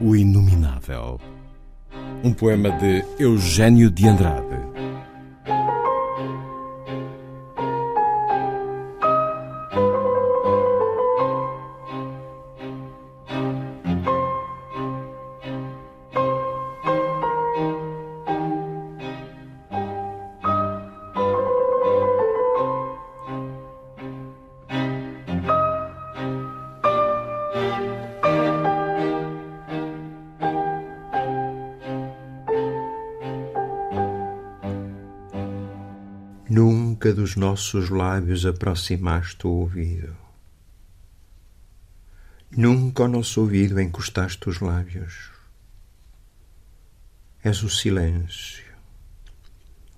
O Inominável. Um poema de Eugênio de Andrade. Nunca dos nossos lábios aproximaste o ouvido. Nunca ao nosso ouvido encostaste os lábios. És o silêncio,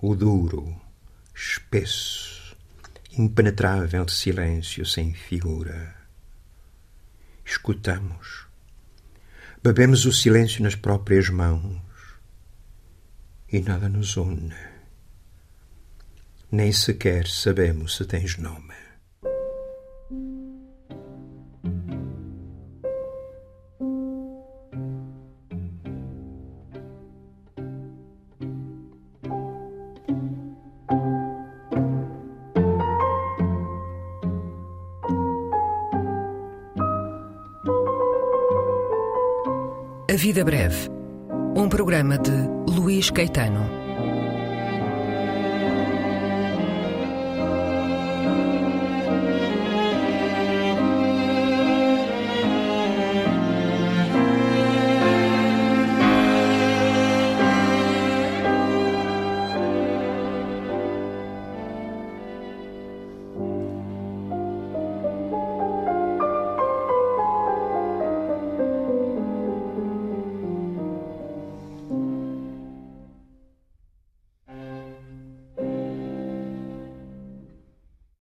o duro, espesso, impenetrável silêncio sem figura. Escutamos, bebemos o silêncio nas próprias mãos e nada nos une nem sequer sabemos se tens nome. A Vida Breve. Um programa de Luís Caetano.